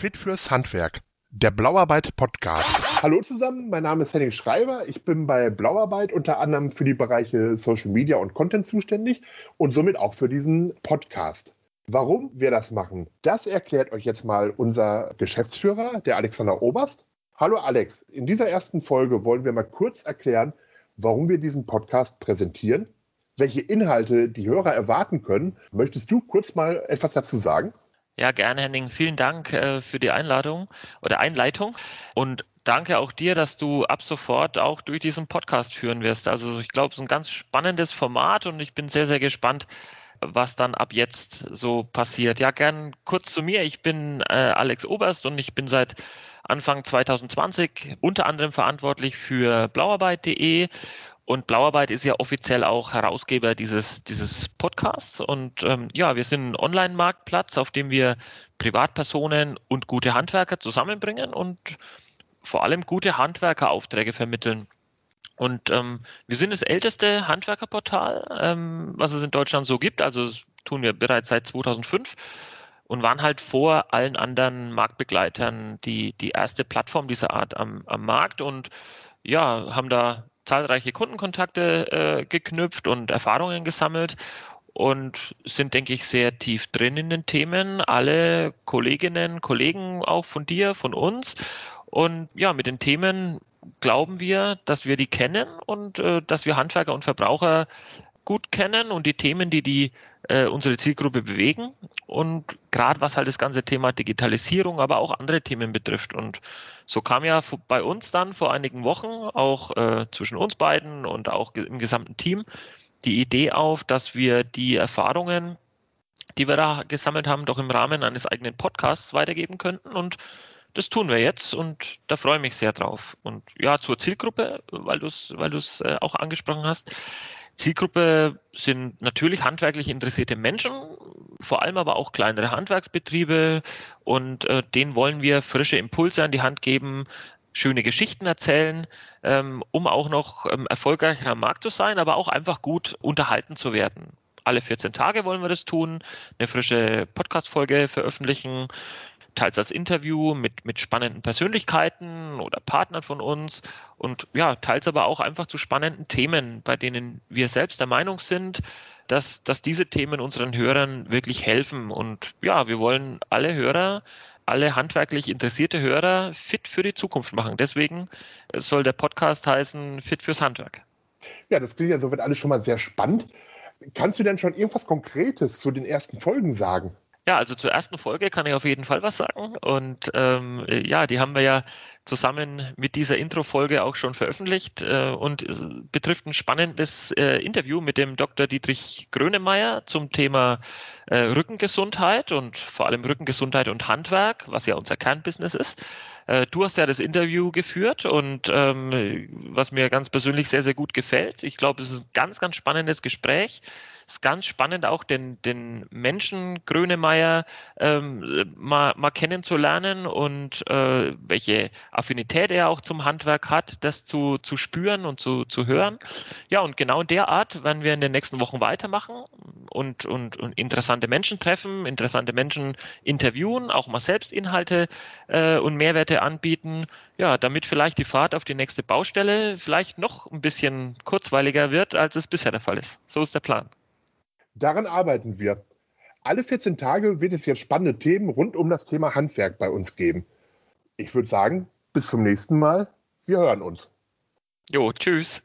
Fit fürs Handwerk. Der Blauarbeit Podcast. Hallo zusammen, mein Name ist Henning Schreiber. Ich bin bei Blauarbeit unter anderem für die Bereiche Social Media und Content zuständig und somit auch für diesen Podcast. Warum wir das machen, das erklärt euch jetzt mal unser Geschäftsführer, der Alexander Oberst. Hallo Alex, in dieser ersten Folge wollen wir mal kurz erklären, warum wir diesen Podcast präsentieren, welche Inhalte die Hörer erwarten können. Möchtest du kurz mal etwas dazu sagen? Ja, gerne, Henning. Vielen Dank äh, für die Einladung oder Einleitung. Und danke auch dir, dass du ab sofort auch durch diesen Podcast führen wirst. Also ich glaube, es ist ein ganz spannendes Format und ich bin sehr, sehr gespannt, was dann ab jetzt so passiert. Ja, gern kurz zu mir. Ich bin äh, Alex Oberst und ich bin seit Anfang 2020 unter anderem verantwortlich für blauarbeit.de und Blauarbeit ist ja offiziell auch Herausgeber dieses, dieses Podcasts. Und ähm, ja, wir sind ein Online-Marktplatz, auf dem wir Privatpersonen und gute Handwerker zusammenbringen und vor allem gute Handwerkeraufträge vermitteln. Und ähm, wir sind das älteste Handwerkerportal, ähm, was es in Deutschland so gibt. Also das tun wir bereits seit 2005 und waren halt vor allen anderen Marktbegleitern die, die erste Plattform dieser Art am, am Markt und ja, haben da zahlreiche Kundenkontakte äh, geknüpft und Erfahrungen gesammelt und sind, denke ich, sehr tief drin in den Themen. Alle Kolleginnen, Kollegen auch von dir, von uns. Und ja, mit den Themen glauben wir, dass wir die kennen und äh, dass wir Handwerker und Verbraucher gut kennen und die Themen, die die äh, unsere Zielgruppe bewegen und gerade was halt das ganze Thema Digitalisierung, aber auch andere Themen betrifft. Und so kam ja bei uns dann vor einigen Wochen auch äh, zwischen uns beiden und auch im gesamten Team die Idee auf, dass wir die Erfahrungen, die wir da gesammelt haben, doch im Rahmen eines eigenen Podcasts weitergeben könnten und das tun wir jetzt und da freue ich mich sehr drauf. Und ja, zur Zielgruppe, weil du es weil äh, auch angesprochen hast. Zielgruppe sind natürlich handwerklich interessierte Menschen, vor allem aber auch kleinere Handwerksbetriebe und äh, denen wollen wir frische Impulse an die Hand geben, schöne Geschichten erzählen, ähm, um auch noch ähm, erfolgreicher am Markt zu sein, aber auch einfach gut unterhalten zu werden. Alle 14 Tage wollen wir das tun, eine frische Podcast-Folge veröffentlichen, teils als Interview mit, mit spannenden Persönlichkeiten oder Partnern von uns und ja, teils aber auch einfach zu spannenden Themen, bei denen wir selbst der Meinung sind, dass, dass diese Themen unseren Hörern wirklich helfen. Und ja, wir wollen alle Hörer, alle handwerklich interessierte Hörer fit für die Zukunft machen. Deswegen soll der Podcast heißen Fit fürs Handwerk. Ja, das klingt ja soweit alles schon mal sehr spannend. Kannst du denn schon irgendwas Konkretes zu den ersten Folgen sagen? Ja, also zur ersten Folge kann ich auf jeden Fall was sagen. Und ähm, ja, die haben wir ja zusammen mit dieser Intro-Folge auch schon veröffentlicht äh, und betrifft ein spannendes äh, Interview mit dem Dr. Dietrich Grönemeyer zum Thema äh, Rückengesundheit und vor allem Rückengesundheit und Handwerk, was ja unser Kernbusiness ist. Äh, du hast ja das Interview geführt und ähm, was mir ganz persönlich sehr, sehr gut gefällt. Ich glaube, es ist ein ganz, ganz spannendes Gespräch ist ganz spannend, auch den, den Menschen Grönemeyer ähm, mal, mal kennenzulernen und äh, welche Affinität er auch zum Handwerk hat, das zu, zu spüren und zu, zu hören. Ja, und genau in der Art werden wir in den nächsten Wochen weitermachen und, und, und interessante Menschen treffen, interessante Menschen interviewen, auch mal selbst Inhalte äh, und Mehrwerte anbieten, ja, damit vielleicht die Fahrt auf die nächste Baustelle vielleicht noch ein bisschen kurzweiliger wird, als es bisher der Fall ist. So ist der Plan. Daran arbeiten wir. Alle 14 Tage wird es jetzt spannende Themen rund um das Thema Handwerk bei uns geben. Ich würde sagen, bis zum nächsten Mal. Wir hören uns. Jo, tschüss.